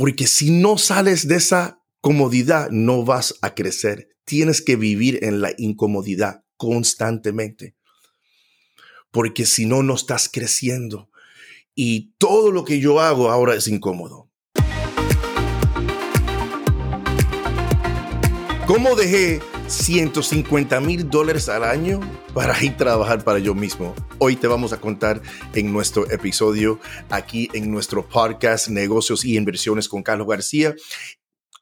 Porque si no sales de esa comodidad, no vas a crecer. Tienes que vivir en la incomodidad constantemente. Porque si no, no estás creciendo. Y todo lo que yo hago ahora es incómodo. ¿Cómo dejé 150 mil dólares al año para ir a trabajar para yo mismo? Hoy te vamos a contar en nuestro episodio aquí en nuestro podcast Negocios y Inversiones con Carlos García.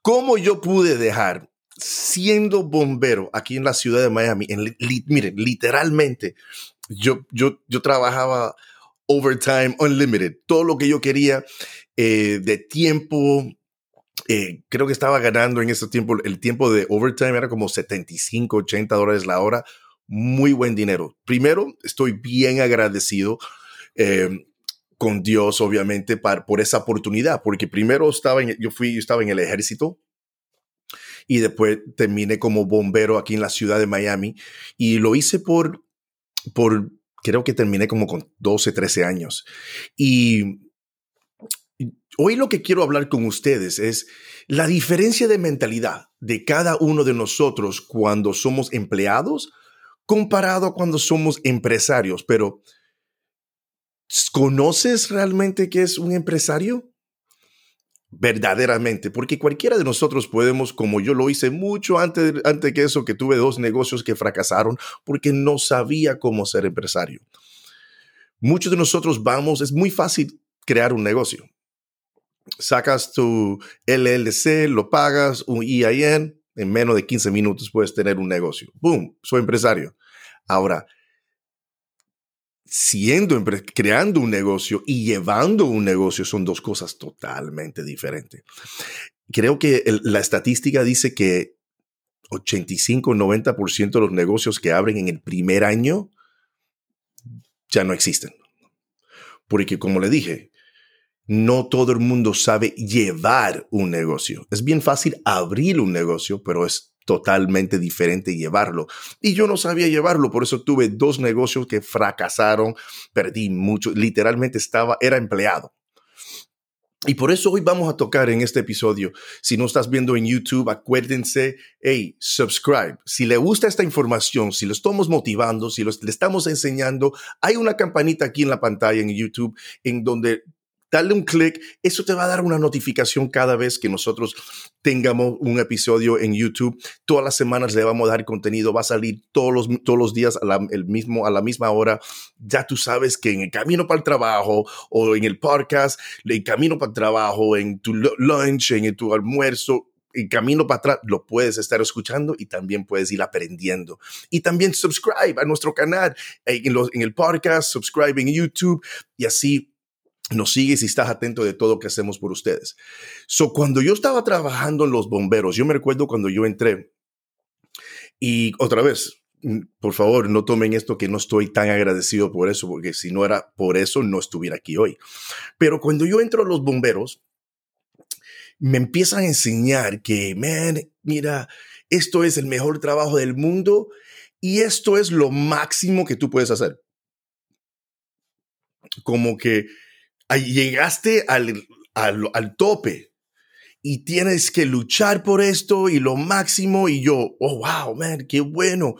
¿Cómo yo pude dejar siendo bombero aquí en la ciudad de Miami? miren, literalmente, yo, yo, yo trabajaba overtime unlimited, todo lo que yo quería eh, de tiempo, eh, creo que estaba ganando en ese tiempo, el tiempo de overtime era como 75, 80 dólares la hora, muy buen dinero. Primero, estoy bien agradecido em, con Dios, obviamente, por esa oportunidad, porque primero estaba en, yo fui, estaba en el ejército, y después terminé como bombero aquí en la ciudad de Miami y lo hice por, por creo que terminé como con 12, 13 años. Y Hoy lo que quiero hablar con ustedes es la diferencia de mentalidad de cada uno de nosotros cuando somos empleados comparado a cuando somos empresarios. Pero, ¿conoces realmente qué es un empresario? Verdaderamente, porque cualquiera de nosotros podemos, como yo lo hice mucho antes, antes que eso, que tuve dos negocios que fracasaron porque no sabía cómo ser empresario. Muchos de nosotros vamos, es muy fácil crear un negocio sacas tu LLC, lo pagas, un EIN, en menos de 15 minutos puedes tener un negocio. ¡Boom! Soy empresario. Ahora, siendo, creando un negocio y llevando un negocio son dos cosas totalmente diferentes. Creo que la estadística dice que 85-90% de los negocios que abren en el primer año ya no existen. Porque como le dije, no todo el mundo sabe llevar un negocio. Es bien fácil abrir un negocio, pero es totalmente diferente llevarlo. Y yo no sabía llevarlo, por eso tuve dos negocios que fracasaron, perdí mucho, literalmente estaba, era empleado. Y por eso hoy vamos a tocar en este episodio. Si no estás viendo en YouTube, acuérdense, hey, subscribe. Si le gusta esta información, si lo estamos motivando, si lo, le estamos enseñando, hay una campanita aquí en la pantalla en YouTube en donde dale un clic, eso te va a dar una notificación cada vez que nosotros tengamos un episodio en YouTube. Todas las semanas le vamos a dar contenido, va a salir todos los, todos los días a la, el mismo, a la misma hora. Ya tú sabes que en el camino para el trabajo o en el podcast, en camino para el trabajo, en tu lunch, en tu almuerzo, en camino para atrás, lo puedes estar escuchando y también puedes ir aprendiendo. Y también subscribe a nuestro canal en, en el podcast, subscribe en YouTube y así nos sigues y estás atento de todo que hacemos por ustedes. So, cuando yo estaba trabajando en los bomberos, yo me recuerdo cuando yo entré y otra vez, mm, por favor, no tomen esto que no estoy tan agradecido por eso, porque si no era por eso, no estuviera aquí hoy. Pero cuando yo entro a los bomberos, me empiezan a enseñar que, man, mira, esto es el mejor trabajo del mundo y esto es lo máximo que tú puedes hacer. Como que llegaste al, al, tope y tienes que luchar por esto y lo máximo. Y yo, oh, wow, man, qué bueno.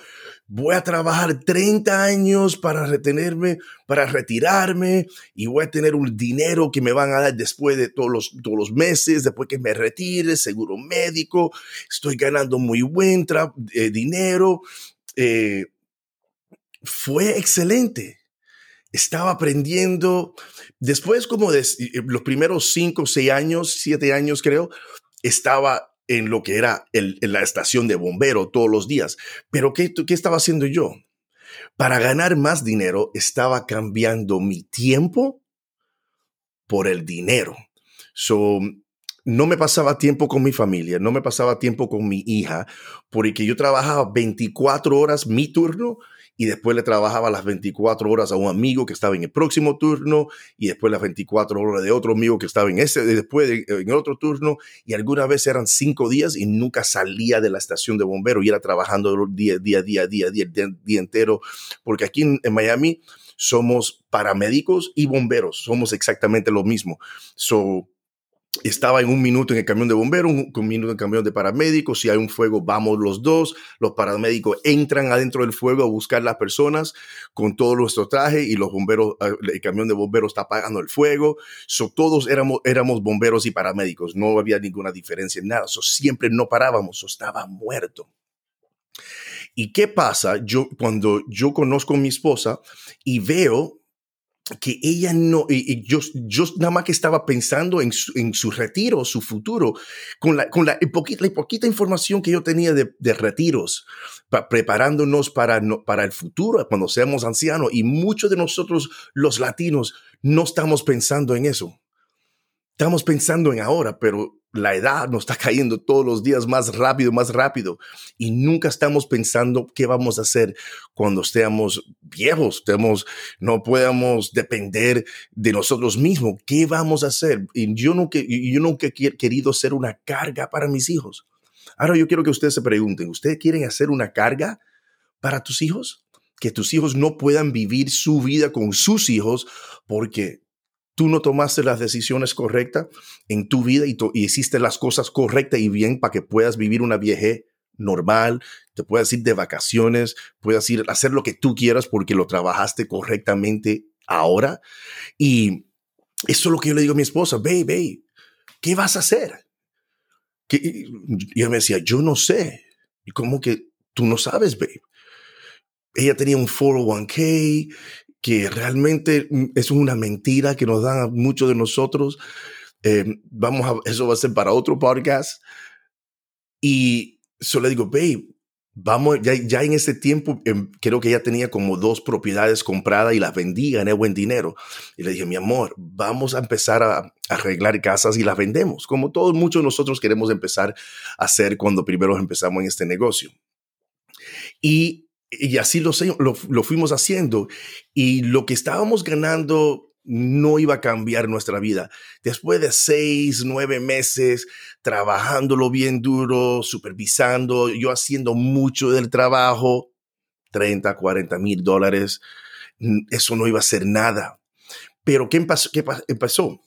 Voy a trabajar 30 años para retenerme, para retirarme y voy a tener un dinero que me van a dar después de todos los, todos los meses, después que me retire, seguro médico. Estoy ganando muy buen eh, dinero. Eh, fue excelente estaba aprendiendo. Después, como de los primeros cinco, seis años, siete años, creo, estaba en lo que era en la estación de bombero todos los días. Pero ¿qué, ¿qué estaba haciendo yo? Para ganar más dinero, estaba cambiando mi tiempo por el dinero. So, no me pasaba tiempo con mi familia, no me pasaba tiempo con mi hija, porque yo trabajaba 24 horas mi turno y después le trabajaba las 24 horas a un amigo que estaba en el próximo turno y después las 24 horas de otro amigo que estaba en ese, después en otro turno y alguna vez eran cinco días y nunca salía de la estación de bomberos y era trabajando día, día, día, día, día, día, entero, porque aquí en, Miami somos paramédicos y bomberos, somos exactamente lo mismo. So, estaba en un minuto en el camión de bomberos, un, minuto en el camión de paramédicos. Si hay un fuego, vamos los dos. Los paramédicos entran adentro del fuego a buscar las personas con todo nuestro traje y los bomberos, ah, el camión de bomberos está apagando el fuego. So, todos éramos, bomberos y paramédicos. No había ninguna diferencia en nada. So, siempre no parábamos. estaba muerto. ¿Y qué pasa? Yo, cuando yo conozco a mi esposa y veo que ella no, y, yo, yo nada más que estaba pensando en su, en su retiro, su futuro, con la, con la, poquita, la poquita información que yo tenía de, de retiros, preparándonos para, no, para el futuro, cuando seamos ancianos. Y muchos de nosotros, los latinos, no estamos pensando en eso. Estamos pensando en ahora, pero la edad nos está cayendo todos los días más rápido, más rápido. Y nunca estamos pensando qué vamos a hacer cuando estemos viejos, estemos, no podamos depender de nosotros mismos. ¿Qué vamos a hacer? Y yo nunca, yo nunca he querido ser una carga para mis hijos. Ahora yo quiero que ustedes se pregunten, ¿ustedes quieren hacer una carga para tus hijos? Que tus hijos no puedan vivir su vida con sus hijos porque tú no tomaste las decisiones correctas en tu vida y, hiciste las cosas correctas y bien para que puedas vivir una vieje normal, te puedas ir de vacaciones, puedas ir a hacer lo que tú quieras porque lo trabajaste correctamente ahora. Y eso es lo que yo le digo a mi esposa, baby, ¿qué vas a hacer? Y ella me decía, yo no sé. Y como que tú no sabes, babe. Ella tenía un 401k, que realmente mm, es una mentira que nos dan a muchos de nosotros. Eh, vamos a, eso va a ser para otro podcast. Y solo le digo, babe, vamos, ya, ya en ese tiempo em, creo que ella tenía como dos propiedades compradas y las vendía, gané buen dinero. Y le dije, mi amor, vamos a empezar a, arreglar casas y las vendemos, como todos muchos de nosotros queremos empezar a hacer cuando primero empezamos en este negocio. Y y así lo, lo, fuimos haciendo. Y lo que estábamos ganando no iba a cambiar nuestra vida. Después de seis, nueve meses trabajándolo bien duro, supervisando, yo haciendo mucho del trabajo, 30, 40 mil dólares, eso no iba a ser nada. Pero ¿qué pasó? ¿qué pasó?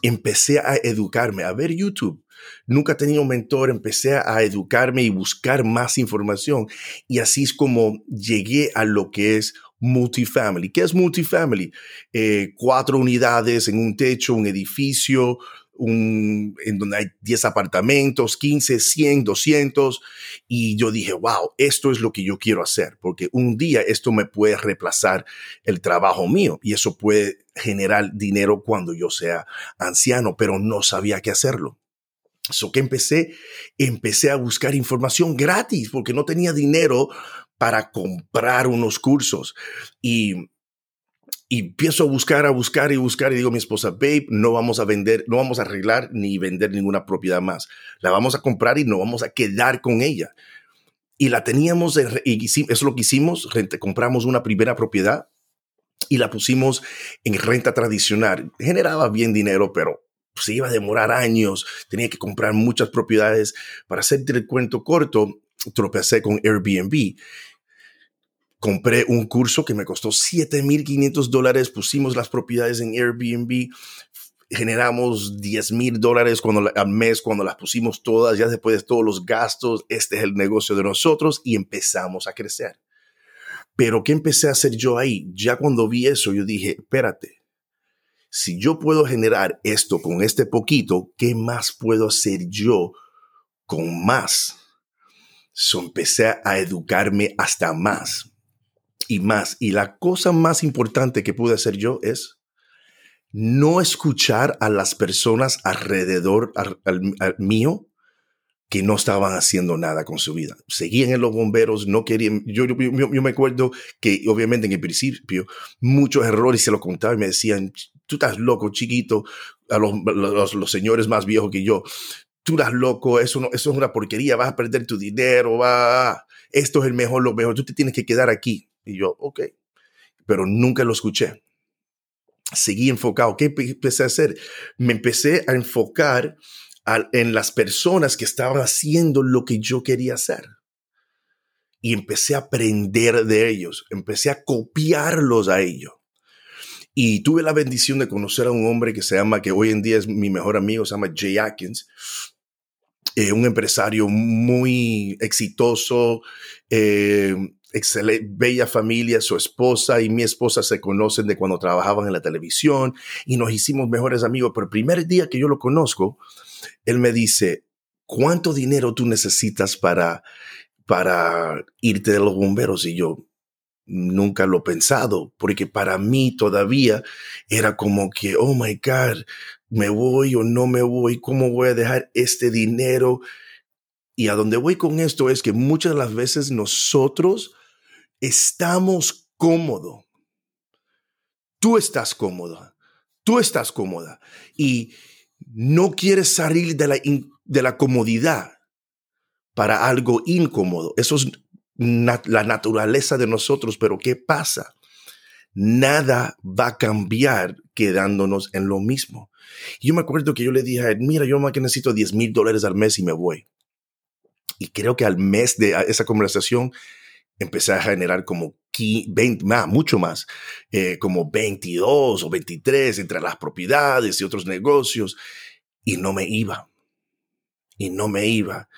Empecé a educarme, a ver YouTube, Nunca tenía un mentor, empecé a educarme y buscar más información y así es como llegué a lo que es multifamily. ¿Qué es multifamily? Eh, cuatro unidades en un techo, un edificio, un, en donde hay 10 apartamentos, 15, 100, 200. Y yo dije, wow, esto es lo que yo quiero hacer, porque un día esto me puede reemplazar el trabajo mío y eso puede generar dinero cuando yo sea anciano, pero no sabía qué hacerlo. So que empecé, empecé a buscar información gratis porque no tenía dinero para comprar unos cursos. Y, y empiezo a buscar, a buscar y buscar y digo a mi esposa, babe, no vamos a vender, no vamos a arreglar ni vender ninguna propiedad más. La vamos a comprar y no vamos a quedar con ella. Y la teníamos, y eso es lo que hicimos, compramos una primera propiedad y la pusimos en renta tradicional. Generaba bien dinero, pero se iba a demorar años, tenía que comprar muchas propiedades. Para hacerte el cuento corto, tropecé con Airbnb. Compré un curso que me costó 7.500 dólares, pusimos las propiedades en Airbnb, generamos 10 mil dólares al mes cuando las pusimos todas, ya después de todos los gastos, este es el negocio de nosotros y empezamos a crecer. Pero ¿qué empecé a hacer yo ahí? Ya cuando vi eso, yo dije, espérate, si yo puedo generar esto con este poquito, ¿qué más puedo hacer yo con más? So empecé a educarme hasta más y más. Y la cosa más importante que pude hacer yo es no escuchar a las personas alrededor al, mío que no estaban haciendo nada con su vida. Seguían en los bomberos, no querían. Yo, yo, me acuerdo que, obviamente, en el principio, muchos errores se lo contaba y me decían, tú estás loco, chiquito, a los, los, señores más viejos que yo, tú estás loco, eso, no, eso es una porquería, vas a perder tu dinero, va, esto es el mejor, lo mejor, tú te tienes que quedar aquí. Y yo, ok, pero nunca lo escuché. Seguí enfocado. ¿Qué empecé a hacer? Me empecé a enfocar en las personas que estaban haciendo lo que yo quería hacer. Y empecé a aprender de ellos, empecé a copiarlos a ellos. Y tuve la bendición de conocer a un hombre que se llama, que hoy en día es mi mejor amigo, se llama Jay Atkins. Eh, un empresario muy exitoso, eh, excelente, bella familia, su esposa y mi esposa se conocen de cuando trabajaban en la televisión y nos hicimos mejores amigos. Pero el primer día que yo lo conozco, él me dice, ¿cuánto dinero tú necesitas para, para irte de los bomberos? Y yo, nunca lo he pensado, porque para mí todavía era como que, oh my God, me voy o no me voy, ¿cómo voy a dejar este dinero? Y a donde voy con esto es que muchas de las veces nosotros estamos cómodos. Tú estás cómoda, tú estás cómoda y no quieres salir de la, de la comodidad para algo incómodo. Eso es la naturaleza de nosotros, pero ¿qué pasa? Nada va a cambiar quedándonos en lo mismo. Yo me acuerdo que yo le dije a él, mira, yo más que necesito 10 mil dólares al mes y me voy. Y creo que al mes de esa conversación empecé a generar como 20, más, mucho más, eh, como 22 o 23 entre las propiedades y otros negocios. Y no me iba. Y no me iba.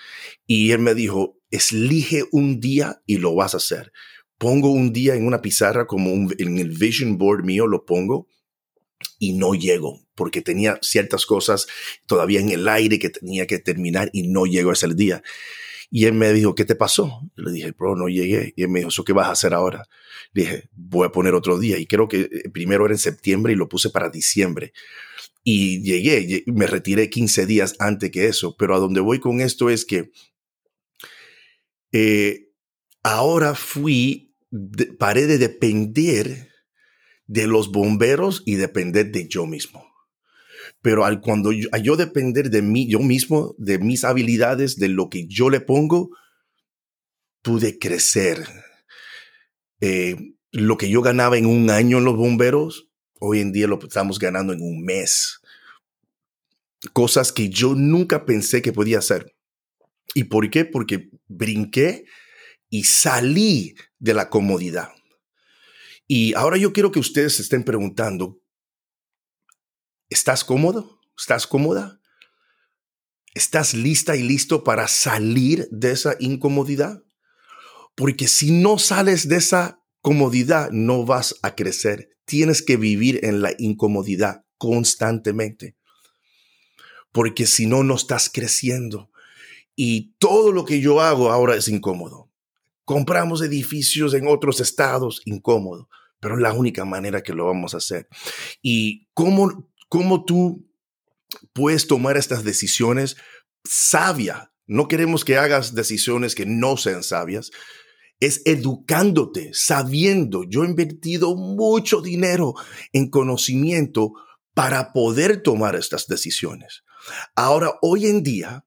Y él me dijo, elige un día y lo vas a hacer. Pongo un día en una pizarra como en el vision board mío, lo pongo y no llego porque tenía ciertas cosas todavía en el aire que tenía que terminar y no llego ese día. Y él me dijo, ¿qué te pasó? le dije, bro, no llegué. Y él me dijo, qué vas a hacer ahora? Le dije, voy a poner otro día. Y creo que eh, primero era en septiembre y lo puse para diciembre. Y llegué, me retiré 15 días antes que eso. Pero a donde voy con esto es que eh, ahora fui, paré de depender de los bomberos y depender de yo mismo. Pero al cuando yo, yo depender de mí, yo mismo, de mis habilidades, de lo que yo le pongo, pude crecer. Eh, lo que yo ganaba en un año en los bomberos, hoy en día lo estamos ganando en un mes. Cosas que yo nunca pensé que podía hacer. ¿Y por qué? Porque brinqué y salí de la comodidad. Y ahora yo quiero que ustedes se estén preguntando, ¿estás cómodo? ¿Estás cómoda? ¿Estás lista y listo para salir de esa incomodidad? Porque si no sales de esa comodidad, no vas a crecer. Tienes que vivir en la incomodidad constantemente. Porque si no, no estás creciendo. Y todo lo que yo hago ahora es incómodo. Compramos edificios en otros estados, incómodo, pero es la única manera que lo vamos a hacer. ¿Y cómo, cómo tú puedes tomar estas decisiones sabia? No queremos que hagas decisiones que no sean sabias. Es educándote, sabiendo. Yo he invertido mucho dinero en conocimiento para poder tomar estas decisiones. Ahora, hoy en día,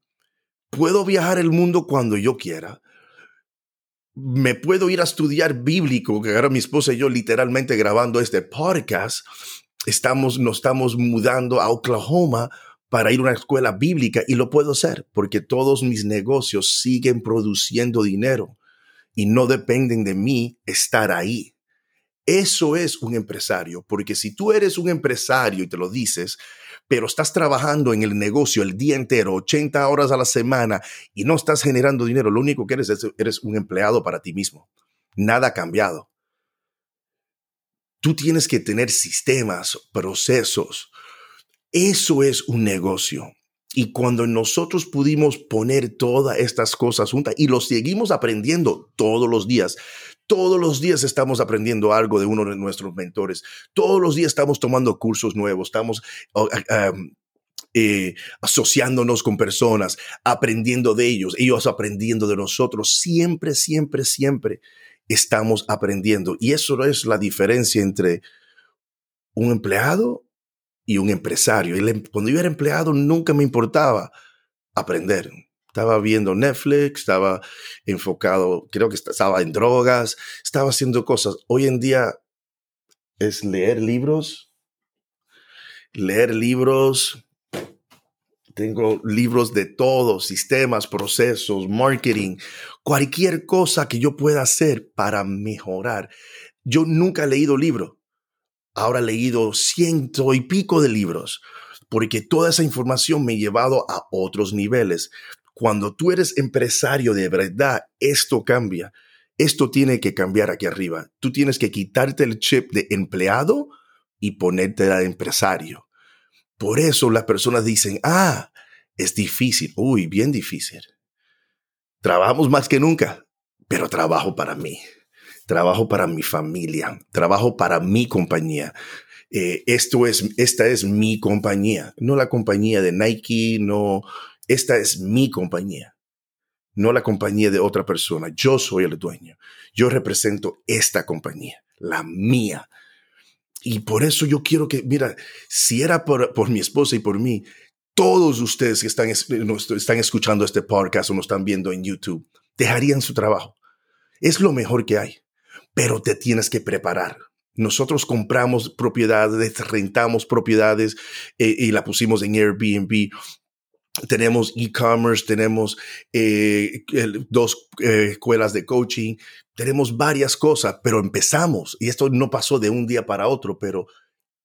puedo viajar el mundo cuando yo quiera. Me puedo ir a estudiar bíblico, que ahora mi esposa y yo literalmente grabando este podcast, estamos, nos estamos mudando a Oklahoma para ir a una escuela bíblica y lo puedo hacer porque todos mis negocios siguen produciendo dinero y no dependen de mí estar ahí. Eso es un empresario, porque si tú eres un empresario y te lo dices, pero estás trabajando en el negocio el día entero, 80 horas a la semana y no estás generando dinero, lo único que eres es eres un empleado para ti mismo. Nada ha cambiado. Tú tienes que tener sistemas, procesos. Eso es un negocio. Y cuando nosotros pudimos poner todas estas cosas juntas y lo seguimos aprendiendo todos los días, todos los días estamos aprendiendo algo de uno de nuestros mentores. Todos los días estamos tomando cursos nuevos, estamos eh, asociándonos con personas, aprendiendo de ellos, ellos aprendiendo de nosotros. Siempre, siempre, siempre estamos aprendiendo. Y eso es la diferencia entre un empleado y un empresario. Em, cuando yo era empleado nunca me importaba aprender estaba viendo Netflix, estaba enfocado, creo que estaba en drogas, estaba haciendo cosas. Hoy en día es leer libros, leer libros. Tengo libros de todo, sistemas, procesos, marketing, cualquier cosa que yo pueda hacer para mejorar. Yo nunca he leído libro. ahora he leído ciento y pico de libros, porque toda esa información me ha llevado a otros niveles. Cuando tú eres empresario de verdad, esto cambia. Esto tiene que cambiar aquí arriba. Tú tienes que quitarte el chip de empleado y ponerte de empresario. Por eso las personas dicen, ah, es difícil. Uy, bien difícil. Trabajamos más que nunca, pero trabajo para mí. Trabajo para mi familia. Trabajo para mi compañía. Eh, esto es, esta es mi compañía, no la compañía de Nike, no, esta es mi compañía, no la compañía de otra persona. Yo soy el dueño. Yo represento esta compañía, la mía. Y por eso yo quiero que, mira, si era por, por mi esposa y por mí, todos ustedes que están, están escuchando este podcast o nos están viendo en YouTube, dejarían su trabajo. Es lo mejor que hay, pero te tienes que preparar. Nosotros compramos propiedades, rentamos propiedades eh, y la pusimos en Airbnb tenemos e-commerce, tenemos eh, dos eh, escuelas de coaching, tenemos varias cosas, pero empezamos y esto no pasó de un día para otro, pero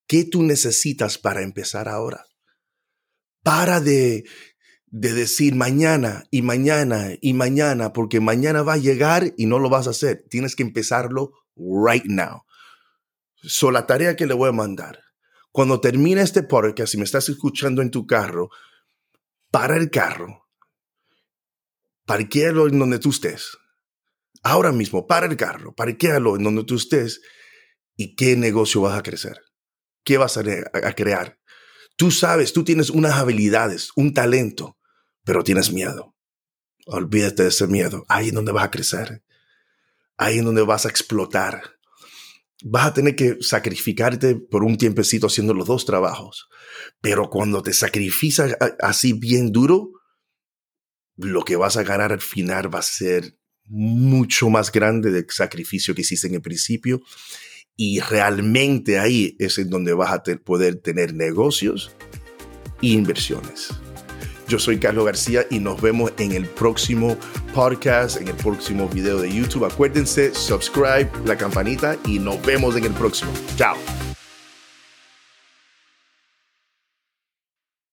¿qué tú necesitas para empezar ahora? Para de, de decir mañana y mañana y mañana, porque mañana va a llegar y no lo vas a hacer. Tienes que empezarlo right now. So, la tarea que le voy a mandar. Cuando termine este podcast, si me estás escuchando en tu carro, para el carro, parquéalo en donde tú estés. Ahora mismo, para el carro, parquéalo en donde tú estés y qué negocio vas a crecer. ¿Qué vas a, crear? Tú sabes, tú tienes unas habilidades, un talento, pero tienes miedo. Olvídate de ese miedo. Ahí es donde vas a crecer. Ahí es donde vas a explotar. Vas a tener que sacrificarte por un tiempecito haciendo los dos trabajos. Pero cuando te sacrificas así bien duro, lo que vas a ganar al final va a ser mucho más grande del sacrificio que hiciste en el principio. Y realmente ahí es en donde vas a poder tener negocios e inversiones. Yo soy Carlos García y nos vemos en el próximo podcast, en el próximo video de YouTube. Acuérdense, subscribe, la campanita y nos vemos en el próximo. Chao.